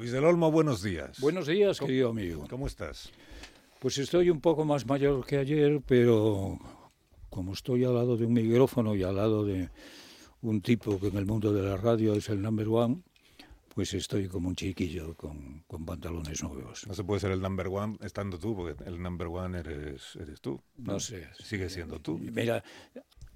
Luis del Olmo, buenos días. Buenos días, querido amigo. ¿Cómo estás? Pues estoy un poco más mayor que ayer, pero como estoy al lado de un micrófono y al lado de un tipo que en el mundo de la radio es el number one, pues estoy como un chiquillo con, con pantalones nuevos. No se puede ser el number one estando tú, porque el number one eres, eres tú. No sé. Sigue siendo tú. Mira,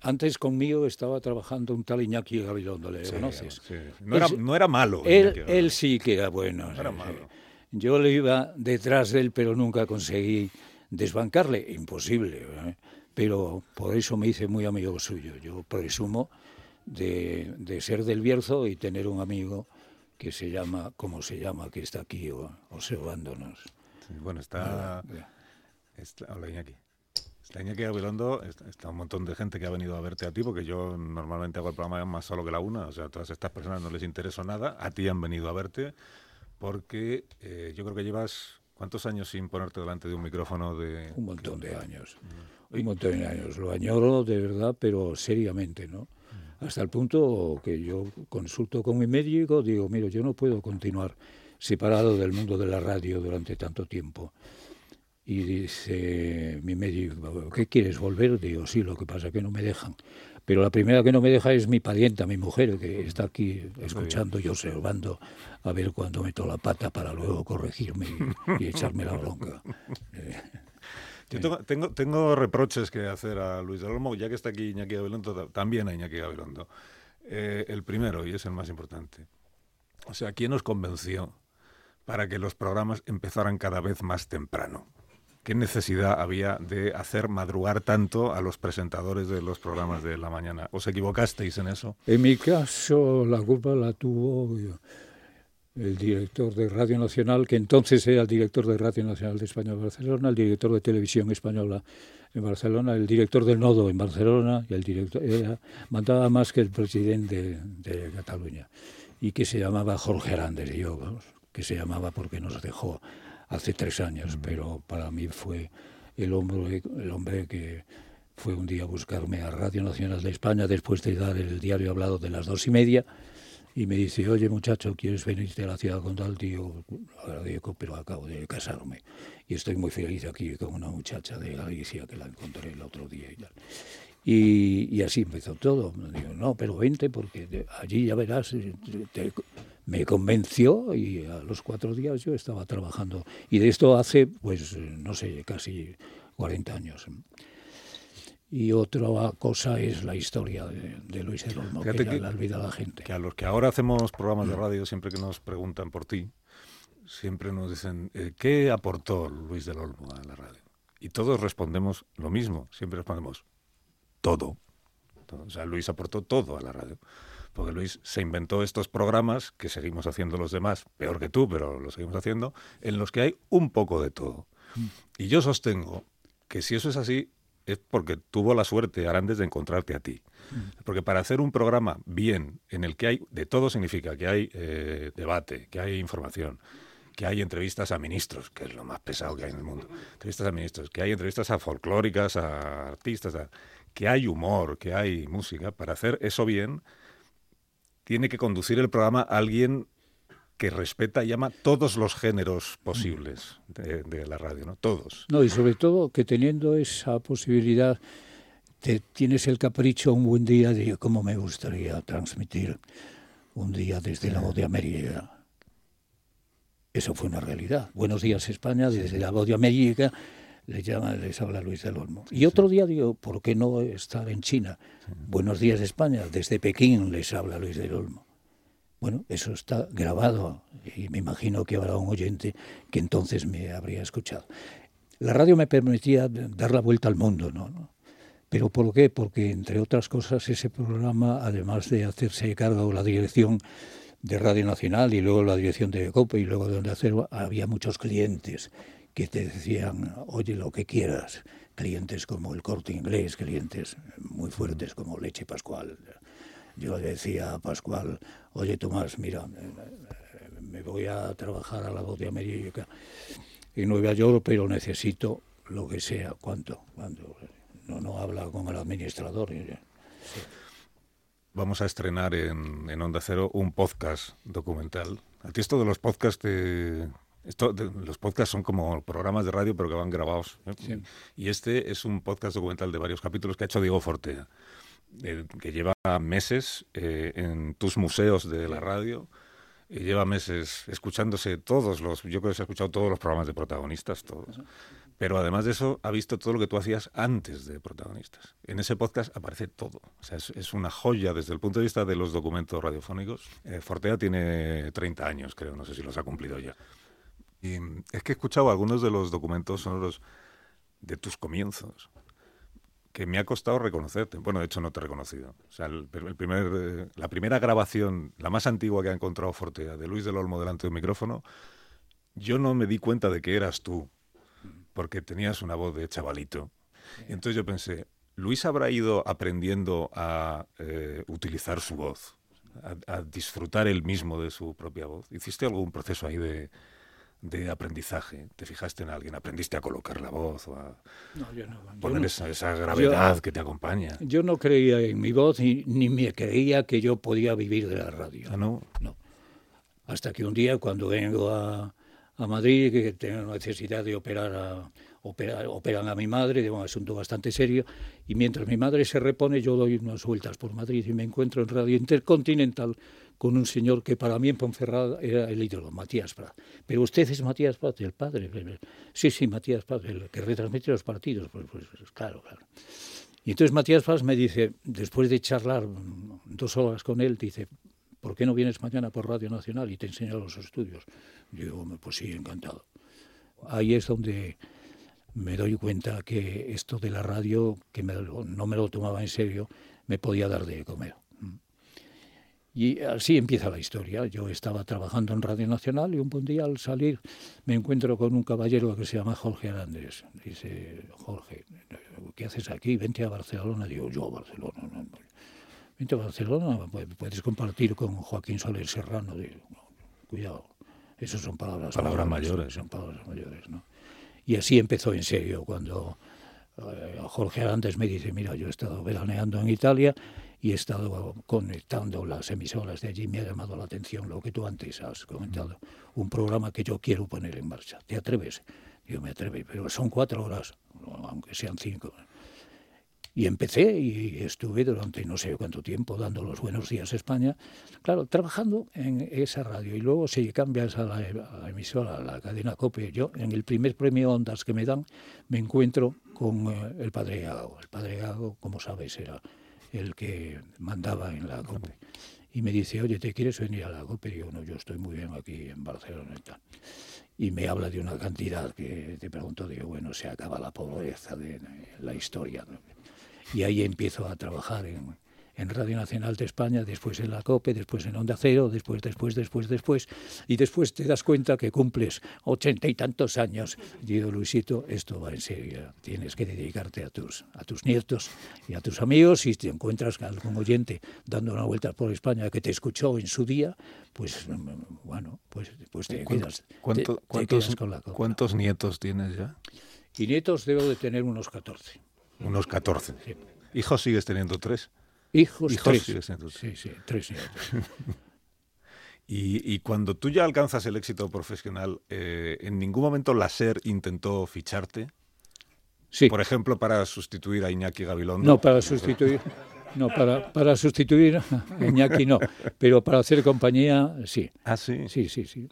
antes conmigo estaba trabajando un tal Iñaki Gabilondo, ¿le Sí, conoces? sí. No, era, Él- no era malo. Él, Iñaki, él sí que era bueno. No era malo. Yo le iba detrás de él, pero nunca conseguí desbancarle. Imposible. ¿eh? Pero por eso me hice muy amigo suyo. Yo presumo de, de ser del Bierzo y tener un amigo que se llama, como se llama, que está aquí observándonos. Sí, bueno, está, está- Hola, Iñaki. Está Iñaki Gabilondo, está, está un montón de gente que ha venido a verte a ti, porque yo normalmente hago el programa más solo que la una. O sea, a todas estas personas no les intereso nada. A ti han venido a verte, porque eh, yo creo que llevas. ¿Cuántos años sin ponerte delante de un micrófono de.? Un montón de años. Un montón de años. Lo añoro de verdad, pero seriamente, ¿no? Hasta el punto que yo consulto con mi médico, digo, mira, yo no puedo continuar separado del mundo de la radio durante tanto tiempo. Y dice mi médico, ¿qué quieres volver? Digo, sí, lo que pasa es que no me dejan. Pero la primera que no me deja es mi parienta, mi mujer, que está aquí escuchando y observando a ver cuándo meto la pata para luego corregirme y, echarme la bronca. Yo tengo, tengo, tengo reproches que hacer a Luis del Olmo, ya que está aquí Iñaki Gabilondo, ta- también a Iñaki Gabilondo. Eh, el primero, y es el más importante. O sea, ¿quién nos convenció para que los programas empezaran cada vez más temprano? ¿Qué necesidad había de hacer madrugar tanto a los presentadores de los programas de la mañana? ¿Os equivocasteis en eso? En mi caso, la culpa la tuvo el director de Radio Nacional, que entonces era el director de Radio Nacional de España en Barcelona, el director de Televisión Española en Barcelona, el director del Nodo en Barcelona, y el director era, mandaba más que el presidente de, de Cataluña, y que se llamaba Jorge y yo, vamos, que se llamaba porque nos dejó hace tres años, pero para mí fue el hombre, el hombre que fue un día a buscarme a Radio Nacional de España después de dar el diario hablado de las dos y media y me dice, oye muchacho, ¿quieres venirte a la ciudad con tal tío? Agradezco, pero acabo de casarme y estoy muy feliz aquí con una muchacha de Galicia que la encontré el otro día y tal. Y, y así empezó todo. Digo, no, pero vente porque allí ya verás. eh, te- me convenció y a los cuatro días yo estaba trabajando. Y de esto hace, pues, no sé, casi 40 años. Y otra cosa es la historia de, de Luis del Olmo, que Fíjate ya que- la olvida la gente. Que a los que ahora hacemos programas de radio, siempre que nos preguntan por ti, siempre nos dicen, eh, ¿qué aportó Luis del Olmo a la radio? Y todos respondemos lo mismo, siempre respondemos, todo. Todo. O sea, Luis aportó todo a la radio. Porque Luis se inventó estos programas que seguimos haciendo los demás, peor que tú, pero lo seguimos haciendo, en los que hay un poco de todo. Y yo sostengo que si eso es así, es porque tuvo la suerte, Arandes, de encontrarte a ti. Porque para hacer un programa bien, en el que hay de todo, significa que hay eh, debate, que hay información, que hay entrevistas a ministros, que es lo más pesado que hay en el mundo. Entrevistas a ministros, que hay entrevistas a folclóricas, a artistas, a- que hay humor, que hay música. Para hacer eso bien, tiene que conducir el programa alguien que respeta y llama todos los géneros posibles de, de la radio, ¿no? Todos. No, y sobre todo que teniendo esa posibilidad, te tienes el capricho un buen día de cómo me gustaría transmitir un día desde la voz de América. Eso fue una realidad. Buenos días España, desde la voz de América le llama, les habla Luis del Olmo. Y otro día digo, ¿por qué no estar en China? Buenos días España, desde Pekín les habla Luis del Olmo. Bueno, eso está grabado y me imagino que habrá un oyente que entonces me habría escuchado. La radio me permitía dar la vuelta al mundo, ¿no? ¿no? ¿Pero por qué? Porque, entre otras cosas, ese programa, además de hacerse cargo la dirección de Radio Nacional y luego la dirección de COPE y luego de Onda Cero, había muchos clientes que te decían, oye, lo que quieras. Clientes como el Corte Inglés, clientes muy fuertes como Leche Pascual. Yo le decía a Pascual, oye, Tomás, mira, me voy a trabajar a la voz de América en Nueva York, pero necesito lo que sea. ¿Cuánto? ¿Cuánto? No, no habla con el administrador. vamos a estrenar en, en Onda Cero un podcast documental. A ti esto de los podcasts te, esto, los podcasts son como programas de radio, pero que van grabados. ¿eh? Y este es un podcast documental de varios capítulos que ha hecho Diego Fortea, eh, que lleva meses eh, en tus museos de la radio. Y lleva meses escuchándose todos los, yo creo que se ha escuchado todos los programas de protagonistas, todos. Pero además de eso, ha visto todo lo que tú hacías antes de protagonistas. En ese podcast aparece todo. O sea, es, una joya desde el punto de vista de los documentos radiofónicos. Fortea tiene 30 años, creo, no sé si los ha cumplido ya. Y es que he escuchado algunos de los documentos sonoros de tus comienzos que me ha costado reconocerte. Bueno, de hecho no te he reconocido. O sea, el, primer, eh, la primera grabación, la más antigua que ha encontrado Fortea, de Luis del Olmo delante de un micrófono, yo no me di cuenta de que eras tú, porque tenías una voz de chavalito. Y entonces yo pensé, Luis habrá ido aprendiendo a eh, utilizar su voz, a, a disfrutar él mismo de su propia voz. ¿Hiciste algún proceso ahí de, de aprendizaje? ¿Te fijaste en alguien? ¿Aprendiste a colocar la voz o a poner esa, gravedad que te acompaña? Yo no creía en mi voz ni, ni, me creía que yo podía vivir de la radio. ¿Ah, no? No. Hasta que un día, cuando vengo a, a Madrid, que tengo necesidad de operar a, operar, operan a mi madre de un asunto bastante serio, y mientras mi madre se repone, yo doy unas vueltas por Madrid y me encuentro en Radio Intercontinental con un señor que para mí en Ponferrada era el ídolo, Matías Prat. Pero usted es Matías Prat, el padre. Sí, sí, Matías Prat, el que retransmite los partidos. Pues, pues, pues, claro, claro. Y entonces Matías Prat me dice, después de charlar dos horas con él, dice, ¿por qué no vienes mañana por Radio Nacional y te enseño los estudios? Yo digo, pues sí, encantado. Ahí es donde me doy cuenta que esto de la radio, que no me lo tomaba en serio, me podía dar de comer. Y así empieza la historia. Yo estaba trabajando en Radio Nacional y un buen día al salir me encuentro con un caballero que se llama Jorge Arandes. Dice, Jorge, ¿qué haces aquí? Vente a Barcelona. Digo, yo a Barcelona. No, Vente a Barcelona, puedes compartir con Joaquín Soler Serrano. Digo, cuidado, esas son palabras, palabras mayores. Son palabras mayores, ¿no? Y así empezó en serio, cuando eh, Jorge Arandes me dice, mira, yo he estado veraneando en Italia y he estado conectando las emisoras de allí. Me ha llamado la atención lo que tú antes has comentado. Un programa que yo quiero poner en marcha. ¿Te atreves? Yo me atrevo, pero son cuatro horas, aunque sean cinco. Y empecé y estuve durante no sé cuánto tiempo dando los buenos días a España, claro, trabajando en esa radio. Y luego si cambias a la, emisora, a la cadena COPE, yo en el primer premio Ondas que me dan, me encuentro con eh, el padre Gago. El padre Gago, como sabes, era el que mandaba en la COPE. Y me dice, oye, ¿te quieres venir a la COPE? Y digo, no, yo estoy muy bien aquí en Barcelona y tal. Y me habla de una cantidad que te pregunto, digo, bueno, se acaba la pobreza de la historia. Y ahí empiezo a trabajar en, en Radio Nacional de España, después en la COPE, después en Onda Cero, después, después, después, después, y después te das cuenta que cumples ochenta y tantos años. Digo, Luisito, esto va en serio, tienes que dedicarte a tus, a tus nietos y a tus amigos, y si te encuentras con algún oyente dando una vuelta por España que te escuchó en su día, pues bueno, pues, pues te, quedas, ¿Cuánto, cuántos, con la COPE. ¿Cuántos nietos tienes ya? Y nietos debo de tener unos 14. Unos 14. ¿Hijos sigues teniendo tres? Hijos, tres. Sí, sí, tres y, y, cuando tú ya alcanzas el éxito profesional, eh, ¿en ningún momento la SER intentó ficharte? Sí. Por ejemplo, para sustituir a Iñaki Gabilondo. No, para sustituir. No, para, para sustituir a Iñaki no, pero para hacer compañía sí. Ah, sí. Sí, sí, sí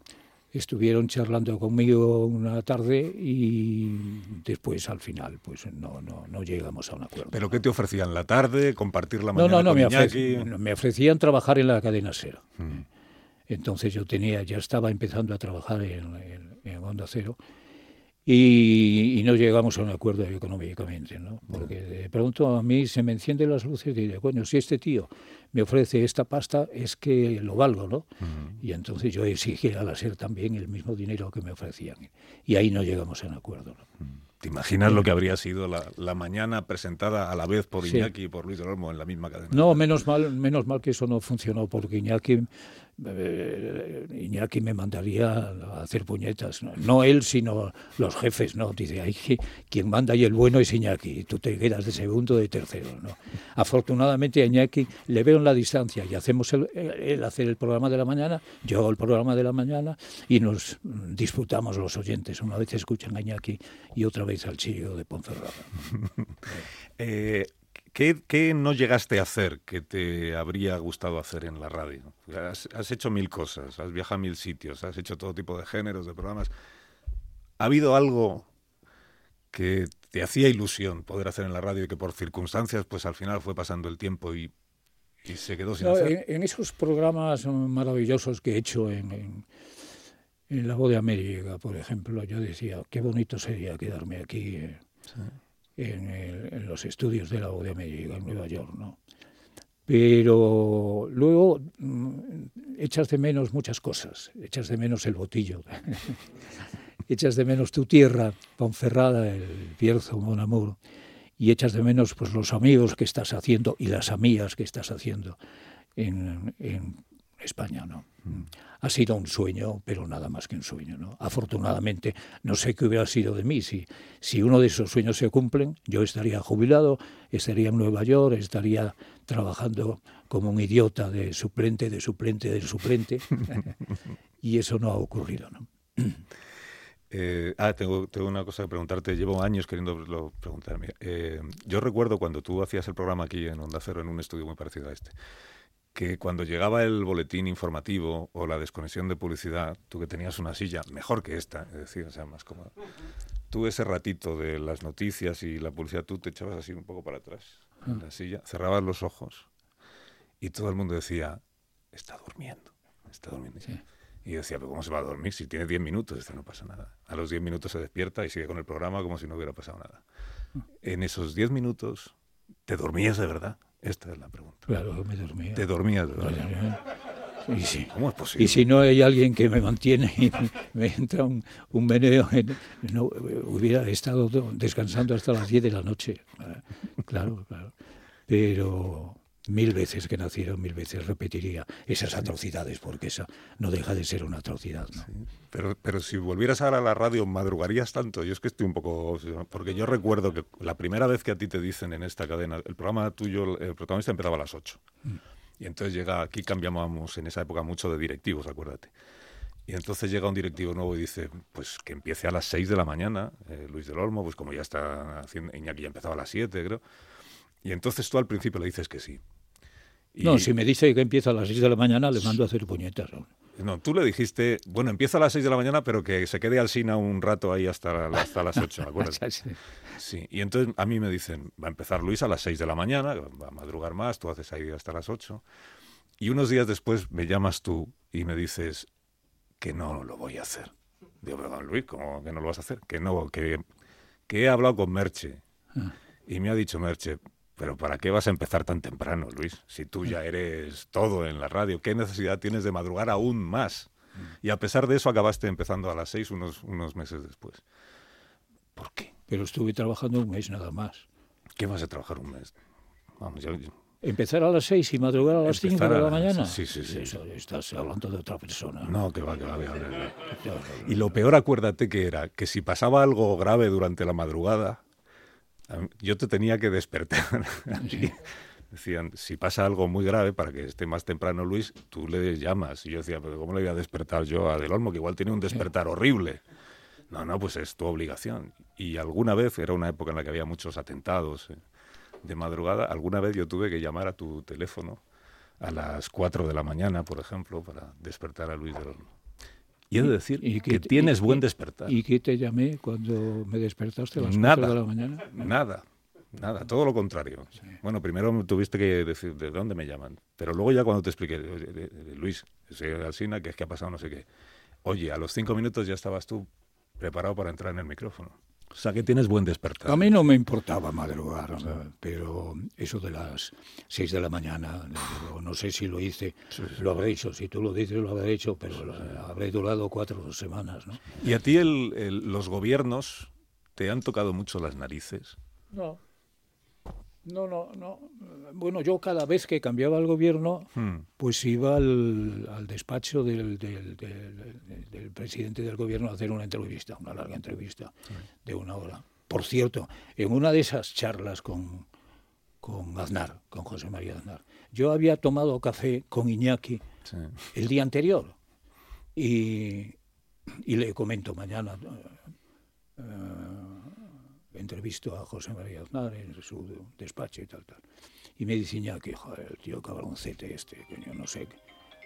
estuvieron charlando conmigo una tarde y después al final pues no, no, no llegamos a un acuerdo. ¿Pero qué te ofrecían? ¿La tarde? ¿Compartir la mañana No, no, no, me, ofrecían, me, ofrecían trabajar en la cadena Cero. Mm. Entonces yo tenía, ya estaba empezando a trabajar en, en, en Onda Cero y, no llegamos a un acuerdo económicamente, ¿no? Porque de pronto a mí se me encienden las luces y digo, bueno, si este tío me ofrece esta pasta es que lo valgo, ¿no? Y entonces yo exigí a la SER también el mismo dinero que me ofrecían. Y ahí no llegamos a un acuerdo, ¿no? ¿Te imaginas lo que habría sido la, mañana presentada a la vez por Iñaki y por Luis del Olmo en la misma cadena? No, menos mal, menos mal que eso no funcionó, porque Iñaki eh, Iñaki me mandaría a hacer puñetas. ¿no? él, sino los jefes. no Dice, que, quien manda y el bueno es Iñaki. Tú te quedas de segundo de tercero. ¿no? Afortunadamente a Iñaki le veo en la distancia y hacemos el, hacer el programa de la mañana, yo el programa de la mañana y nos disputamos los oyentes. Una vez escuchan a Iñaki y otra vez al chillo de Ponferrada. eh, ¿Qué, no llegaste a hacer que te habría gustado hacer en la radio? Has, hecho mil cosas, has viajado a mil sitios, has hecho todo tipo de géneros, de programas. ¿Ha habido algo que te hacía ilusión poder hacer en la radio y que por circunstancias, pues al final fue pasando el tiempo y, se quedó sin hacer? En, esos programas maravillosos que he hecho en, en, La Voz de América, por ejemplo, yo decía, qué bonito sería quedarme aquí. Eh, en, los estudios de la UDM en Nueva York, ¿no? Pero luego mm, echas de menos muchas cosas, echas de menos el botillo, echas de menos tu tierra, Ponferrada, el Bierzo, Mon Amour, y echas de menos pues los amigos que estás haciendo y las amigas que estás haciendo en, en España, ¿no? Ha sido un sueño, pero nada más que un sueño, ¿no? Afortunadamente, no sé qué hubiera sido de mí. Si, si uno de esos sueños se cumplen, yo estaría jubilado, estaría en Nueva York, estaría trabajando como un idiota de suplente, de suplente, de suplente. y eso no ha ocurrido, ¿no? Eh, ah, tengo, tengo, una cosa que preguntarte. Llevo años queriendo preguntarme. Eh, yo recuerdo cuando tú hacías el programa aquí en Onda Cero, en un estudio muy parecido a este que cuando llegaba el boletín informativo o la desconexión de publicidad, tú que tenías una silla mejor que esta, es decir, o sea, más cómoda, tú ese ratito de las noticias y la publicidad, tú te echabas así un poco para atrás en la silla, cerrabas los ojos y todo el mundo decía, está durmiendo, está durmiendo. Y decía, pero ¿cómo se va a dormir? Si tiene 10 minutos, esto no pasa nada. A los 10 minutos se despierta y sigue con el programa como si no hubiera pasado nada. Mm. En esos 10 minutos, ¿te dormías de verdad? Esta es la pregunta. Claro, me dormía. ¿Te dormías? Y si, ¿Cómo es posible? Y si no hay alguien que me mantiene y me entra un, un meneo, no, hubiera estado descansando hasta las 10 de la noche. Claro, claro. Pero mil veces que nacieron, mil veces repetiría esas atrocidades, porque esa no deja de ser una atrocidad. ¿no? Pero, pero si volvieras ahora a la radio, ¿madrugarías tanto? Yo es que estoy un poco... Porque yo recuerdo que la primera vez que a ti te dicen en esta cadena, el programa tuyo, el protagonista empezaba a las 8. Mm. Y entonces llega, aquí cambiábamos en esa época mucho de directivos, acuérdate. Y entonces llega un directivo nuevo y dice, pues que empiece a las 6 de la mañana, eh, Luis del Olmo, pues como ya está haciendo, Iñaki ya empezaba a las 7, creo. Y entonces tú al principio le dices que sí. No, si me dice que empieza a las 6 de la mañana, le mando a hacer puñetas. No, tú le dijiste, bueno, empieza a las 6 de la mañana, pero que se quede al Sina un rato ahí hasta, hasta las 8, ¿acuerdas? sí. Y entonces a mí me dicen, va a empezar Luis a las 6 de la mañana, va a madrugar más, tú haces ahí hasta las 8. Y unos días después me llamas tú y me dices que no lo voy a hacer. Digo, perdón, Luis, ¿cómo que no lo vas a hacer? Que no, que, que he hablado con Merche. Ah. Y me ha dicho Merche, pero ¿para qué vas a empezar tan temprano, Luis? Si tú ya eres todo en la radio, ¿qué necesidad tienes de madrugar aún más? Y a pesar de eso acabaste empezando a las seis unos, unos meses después. ¿Por qué? Pero estuve trabajando un mes nada más. ¿Qué vas a trabajar un mes? Vamos, ¿Empezar a las seis y madrugar a las cinco de la mañana? Sí, sí, sí. estás hablando de otra persona. No, que va, que va, que va. Y lo peor, acuérdate que era que si pasaba algo grave durante la madrugada, yo te tenía que despertar. Decían, si pasa algo muy grave, para que esté más temprano Luis, tú le llamas. Y yo decía, pero ¿cómo le voy a despertar yo a Del Olmo, que igual tiene un despertar horrible? No, no, pues es tu obligación. Y alguna vez, era una época en la que había muchos atentados eh, de madrugada, alguna vez yo tuve que llamar a tu teléfono a las 4 de la mañana, por ejemplo, para despertar a Luis Del Olmo. Y he de decir que, tienes buen despertar. ¿Y qué te llamé cuando me despertaste a las nada, de la mañana? Nada, nada, todo lo contrario. Bueno, primero tuviste que decir de dónde me llaman, pero luego ya cuando te expliqué, Luis, soy Alsina, que es que ha pasado no sé qué. Oye, a los cinco minutos ya estabas tú preparado para entrar en el micrófono. O sea, que tienes buen despertar. A mí no me importaba madrugar, pero eso de las 6 de la mañana, no sé si lo hice, lo habré hecho. Si tú lo dices, lo habré hecho, pero habré durado cuatro semanas. ¿no? ¿Y a ti el, los gobiernos te han tocado mucho las narices? No. No, no, no. Bueno, yo cada vez que cambiaba el gobierno, Hmm. pues iba al, al despacho del, del- del- del presidente del gobierno a hacer una entrevista, una larga entrevista de una hora. Por cierto, en una de esas charlas con, con Aznar, con José María Aznar, yo había tomado café con Iñaki Sí. el día anterior y, y le comento mañana, eh, entrevisto a José María Aznar en su despacho y tal, tal. Y me dice Iñaki, joder, el tío cabroncete este, coño, no sé,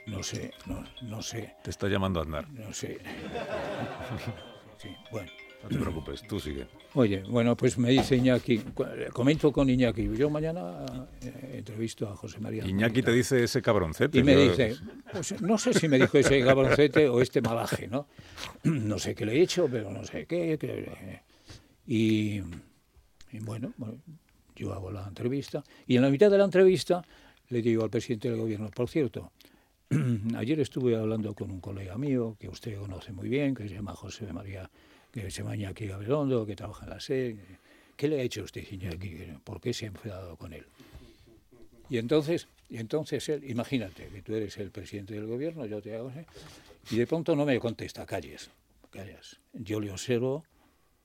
no sé, no, no sé, Te está llamando Aznar. no sé. Sí, bueno. No te preocupes, tú sigue. Oye, bueno, pues me dice Iñaki, cu- comento con Iñaki, yo mañana eh, entrevisto a José María Iñaki te dice ese cabroncete. Y me yo- dice, pues no sé si me dijo ese cabroncete o este malaje, ¿no? No sé qué le he hecho, pero no sé qué. qué- y, bueno, yo hago la entrevista. Y en la mitad de la entrevista le digo al presidente del gobierno, por cierto, ayer estuve hablando con un colega mío que usted conoce muy bien, que se llama José María, que se llama Iñaki Gabilondo, que trabaja en la SED. ¿Qué le ha hecho usted, Iñaki? ¿Por qué se ha enfadado con él? Y entonces, y entonces él, imagínate que tú eres el presidente del gobierno, yo te hago así, y de pronto no me contesta, calles, calles. Yo le observo,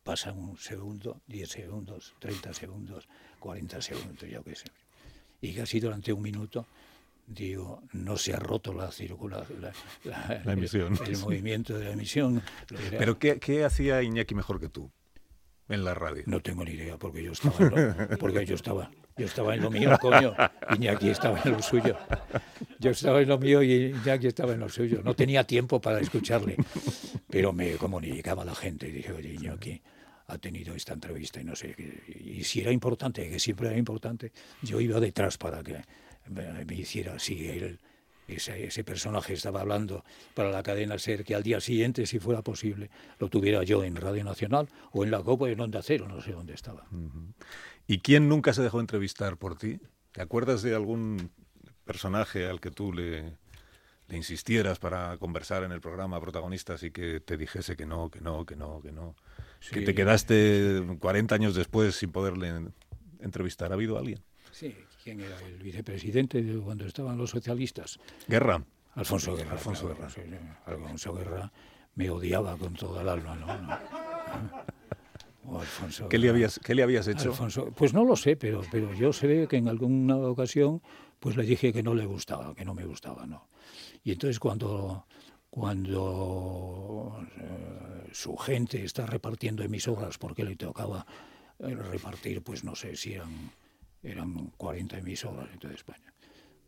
pasa un segundo, 10 segundos, 30 segundos, 40 segundos, yo qué sé. Y casi durante un minuto digo, no se ha roto la circulación, la, la- La emisión. El, el movimiento de la emisión. Pero ¿qué, qué hacía Iñaki mejor que tú en la radio? No tengo ni idea, porque yo estaba lo, porque yo estaba, yo estaba en lo mío, coño. Iñaki estaba en lo suyo. Yo estaba en lo mío y Iñaki estaba en lo suyo. No tenía tiempo para escucharle. Pero me comunicaba la gente y dije, oye, Iñaki ha tenido esta entrevista y no sé qué. Y si era importante, que siempre era importante, yo iba detrás para que me, hiciera así él. Ese, ese personaje estaba hablando para la cadena SER que al día siguiente, si fuera posible, lo tuviera yo en Radio Nacional o en la Copa en Onda Cero, no sé dónde estaba. ¿Y quién nunca se dejó entrevistar por ti? ¿Te acuerdas de algún personaje al que tú le, le insistieras para conversar en el programa protagonistas y que te dijese que no, que no, que no, que no? Que Sí. te quedaste 40 años después sin poderle entrevistar. ¿Ha habido alguien? Sí, ¿quién era el vicepresidente de cuando estaban los socialistas? Guerra. Alfonso Guerra. Alfonso claro, sí, sí. Alfonso Guerra me odiaba con toda el alma, ¿no? Alfonso ¿Qué le Guerra. habías, qué le habías hecho? Alfonso, pues no lo sé, pero, pero yo ve que en alguna ocasión pues le dije que no le gustaba, que no me gustaba, ¿no? Y entonces cuando, cuando eh, su gente está repartiendo emisoras porque le tocaba eh, repartir, pues no sé si eran, eran 40 emisoras en toda España,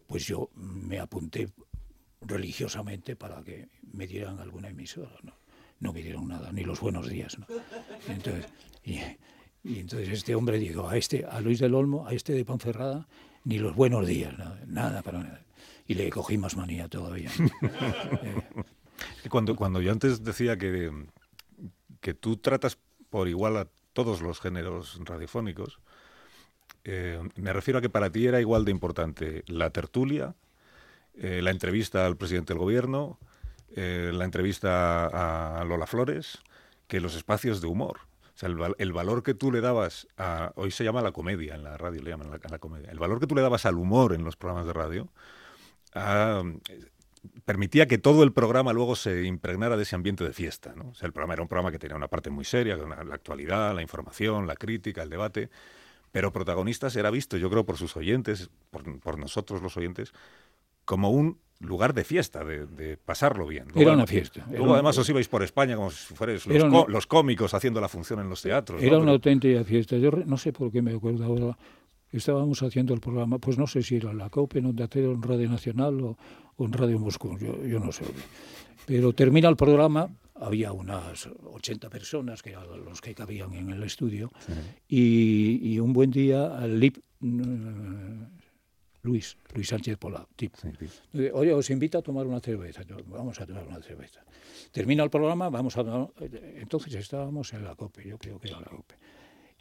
pues yo me apunté religiosamente para que me dieran alguna emisora, ¿no? No me dieron nada, ni los buenos días. Entonces, y, entonces este hombre dijo, a este, a Luis del Olmo, a este de Ponferrada, ni los buenos días, nada para nada. Y le cogí más manía todavía. Que Cuando, cuando yo antes decía que, que tú tratas por igual a todos los géneros radiofónicos, eh, me refiero a que para ti era igual de importante la tertulia, eh, la entrevista al presidente del gobierno, eh, la entrevista a, Lola Flores, que los espacios de humor. O sea, el, el valor que tú le dabas a... Hoy se llama la comedia, en la radio le llaman la, la comedia. El valor que tú le dabas al humor en los programas de radio ah, permitía que todo el programa luego se impregnara de ese ambiente de fiesta. ¿no? O sea, el programa era un programa que tenía una parte muy seria, con la, actualidad, la información, la crítica, el debate, pero protagonistas era visto, yo creo, por sus oyentes, por, por nosotros los oyentes, como un lugar de fiesta, de, de pasarlo bien. Luego, Era una fiesta, Luego una- además os ibais por España como si fuerais los, una- cómicos haciendo la función en los teatros. ¿no? Era una Pero- auténtica fiesta. Yo re- no sé por qué me acuerdo ahora. Estábamos haciendo el programa, pues no sé si era la COPE, en Onda Cero, en Radio Nacional o, o en Radio Moscú, yo, yo no sé. Pero termina el programa, había unas 80 personas, que eran los que cabían en el estudio, y, y un buen día, al Lip, mm, Luis, Luis Sánchez Pola, tipo, Sí, Oye, os invito a tomar una cerveza. Yo, vamos a tomar una cerveza. Termina el programa, vamos a... Entonces estábamos en la COPE, yo creo que era la COPE.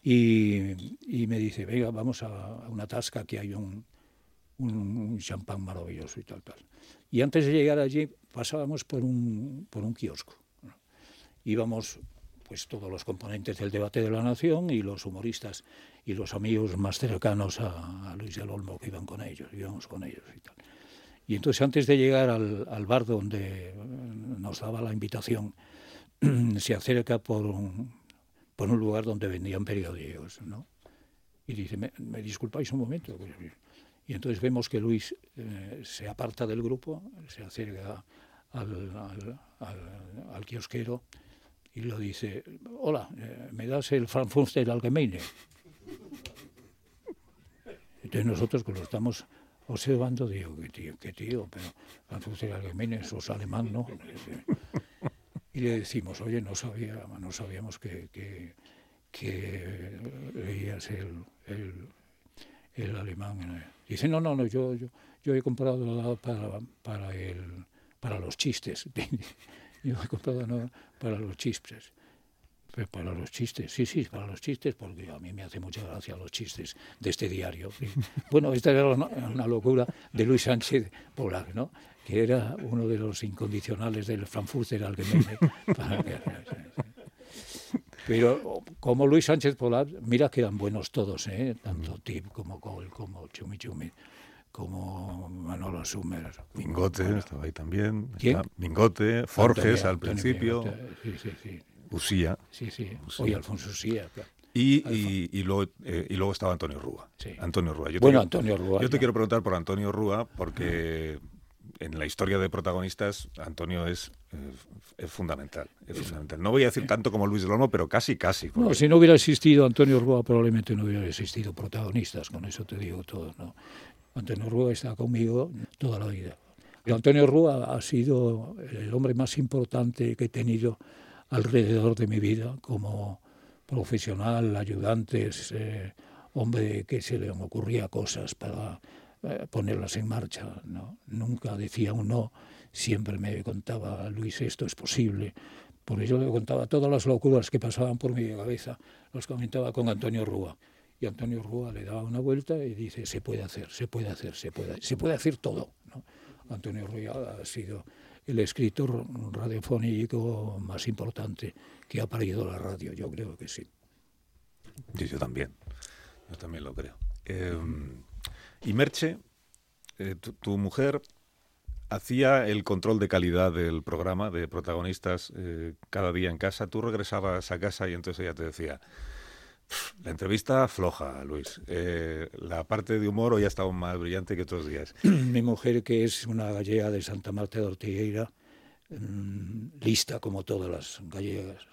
Y, y me dice, venga, vamos a, a una tasca que hay un, un, un champán maravilloso y tal, tal. Y antes de llegar allí pasábamos por un, por un kiosco. ¿no? Íbamos pues todos los componentes del debate de la nación y los humoristas y los amigos más cercanos a, Luis del Olmo que iban con ellos, íbamos con ellos y tal. Y entonces antes de llegar al, al bar donde nos daba la invitación, se acerca por un, por un lugar donde vendían periódicos, ¿no? Y dice, ¿me, disculpáis un momento? Y entonces vemos que Luis eh, se aparta del grupo, se acerca al, kiosquero y lo dice, hola, eh, ¿me das el Frankfurter Allgemeine? Entonces nosotros que lo estamos observando, digo, qué tío, qué tío, pero Frankfurter Allgemeine, eso es alemán, ¿no? Y le decimos, oye, no, sabía, no sabíamos que, que, que leías el, el, el, alemán. Dice, no, no, no, yo, yo, yo he comprado para, para, el, para los chistes. yo he comprado no, para los chistes. Para los chistes, sí, sí, para los chistes, porque a mí me hace mucha gracia los chistes de este diario. Bueno, esta era una, locura de Luis Sánchez Polar, ¿no? que era uno de los incondicionales del Frankfurter Allgemeine. Pero como Luis Sánchez Polar, mira que eran buenos todos, ¿eh? tanto Tip como Cole, como Chumi Chumi, como Manolo Sumer. Mingote estaba ahí también. ¿Quién? Mingote, Forges al principio. sí, sí, sí. Usía. Sí, sí. Hoy Alfonso Usía. Y, y, luego, eh, y luego estaba Antonio Rúa. Sí. Antonio Rúa. Yo bueno, Antonio Rúa. Yo te quiero preguntar por Antonio Rúa porque en la historia de protagonistas, Antonio es, es, fundamental, No voy a decir tanto como Luis del Olmo, pero casi, casi. No, si no hubiera existido Antonio Rúa, probablemente no hubiera existido protagonistas, con eso te digo todo. ¿no? Antonio Rúa está conmigo toda la vida. Antonio Rúa ha sido el hombre más importante que he tenido alrededor de mi vida como profesional, ayudantes, eh, hombre que se le ocurría cosas para eh, ponerlas en marcha. ¿no? Nunca decía un no, siempre me contaba, Luis, esto es posible. Por ello le contaba todas las locuras que pasaban por mi cabeza, los comentaba con Antonio Rúa. Y Antonio Rúa le daba una vuelta y dice, se puede hacer, se puede hacer, se puede, se puede hacer todo. ¿no? Antonio Rúa ha sido el escritor radiofónico más importante que ha parido la radio, yo creo que sí. yo también, yo también lo creo. Eh, y Merche, eh, tu, mujer hacía el control de calidad del programa de protagonistas eh, cada día en casa. Tú regresabas a casa y entonces ella te decía, la entrevista floja, Luis. Eh, la parte de humor hoy ha estado más brillante que otros días. Mi mujer, que es una gallega de Santa Marta de Ortigueira, mm, lista como todas las gallegas,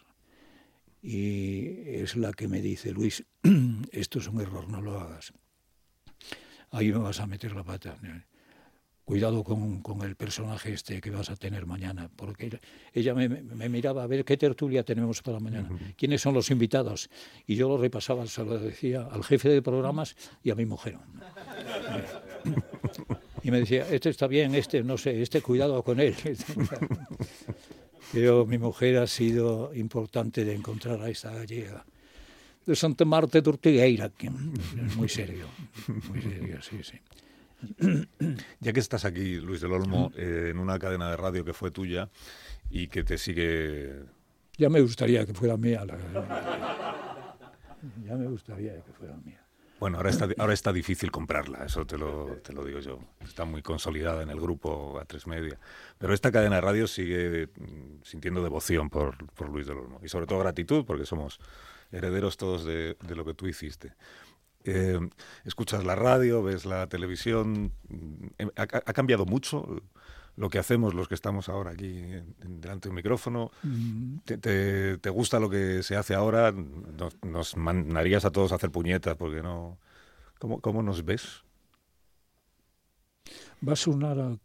y es la que me dice, Luis, esto es un error, no lo hagas ahí me vas a meter la pata. Cuidado con, con el personaje este que vas a tener mañana, porque ella me, me miraba a ver qué tertulia tenemos para mañana, quiénes son los invitados. Y yo lo repasaba, se lo decía al jefe de programas y a mi mujer. Y me decía, este está bien, este no sé, este cuidado con él. Pero mi mujer ha sido importante de encontrar a esta gallega de Santa Marta de Ortigueira, que es muy serio, muy serio, sí, sí. Ya que estás aquí, Luis del Olmo, eh, en una cadena de radio que fue tuya y que te sigue... Ya me gustaría que fuera mía. Ya me gustaría que fuera mía. Bueno, ahora está, ahora está difícil comprarla, eso te lo, te lo digo yo. Está muy consolidada en el grupo A3 Media. Pero esta cadena de radio sigue mm, sintiendo devoción por, por Luis del Olmo. Y sobre todo gratitud, porque somos herederos todos de, lo que tú hiciste. Eh, escuchas la radio, ves la televisión, mm, ha, cambiado mucho lo que hacemos los que estamos ahora aquí delante de un micrófono. Mm. ¿Te, gusta lo que se hace ahora? Nos, mandarías a todos a hacer puñetas porque no... ¿Cómo, cómo nos ves? Va a sonar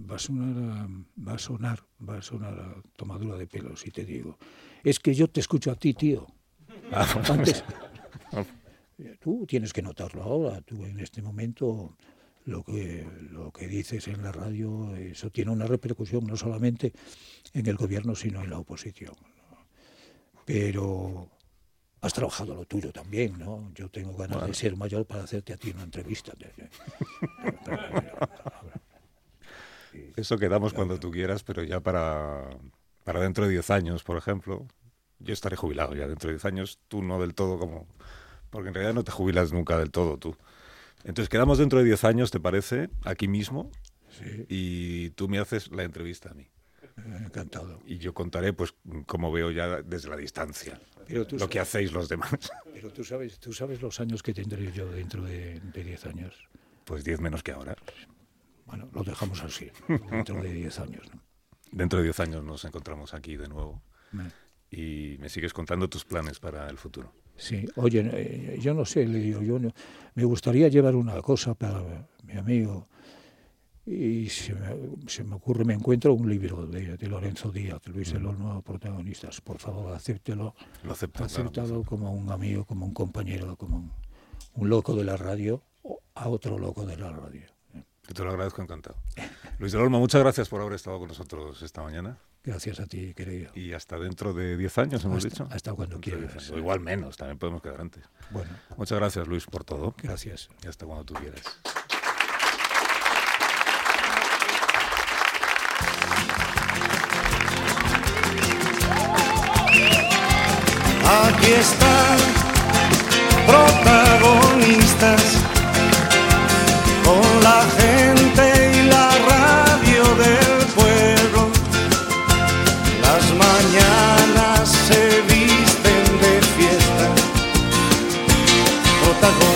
va a sonar va a sonar va a sonar a tomadura de pelo si te digo es que yo te escucho a ti tío antes, tú tienes que notarlo ahora, tú en este momento lo que, lo que dices en la radio, eso tiene una repercusión no solamente en el gobierno, sino en la oposición. Pero has trabajado lo tuyo también, ¿no? Yo tengo ganas de ser mayor para hacerte a ti una entrevista. Eso quedamos cuando tú quieras, pero ya para, para dentro de 10 años, por ejemplo, yo estaré jubilado ya dentro de 10 años, tú no del todo como... Porque en realidad no te jubilas nunca del todo tú. Entonces quedamos dentro de 10 años, ¿te parece? Aquí mismo. Sí, Y tú me haces la entrevista a mí. encantado. Y yo contaré, pues, cómo veo ya desde la distancia Pero tú, lo que hacéis los demás. pero tú sabes, tú sabes los años que tendré yo dentro de de 10 años. Pues 10 menos que ahora. Bueno, lo dejamos así, dentro de 10 años. ¿no? Dentro de 10 años nos encontramos aquí de nuevo Me- y me sigues contando tus planes para el futuro. Sí, oye, eh, yo no sé, le digo, yo no- me gustaría llevar una cosa para mi amigo y se me, se me ocurre, me encuentro un libro de, de Lorenzo Díaz, Luis de los nuevos protagonistas. Por favor, acéptelo, Lo acepto. claro. como un amigo, como un compañero, como un, un loco de la radio a otro loco de la radio. Te lo agradezco encantado. Luis del Olmo, muchas gracias por haber estado con nosotros esta mañana. Gracias a ti, querido. Y hasta dentro de 10 años, hemos Hasta- dicho. hasta cuando quieras. 10 años. O igual menos, también podemos quedar antes. Bueno, Muchas gracias, Luis, por todo. gracias. Y hasta cuando tú quieras. Aquí están protagonistas con la gente Protagonistas.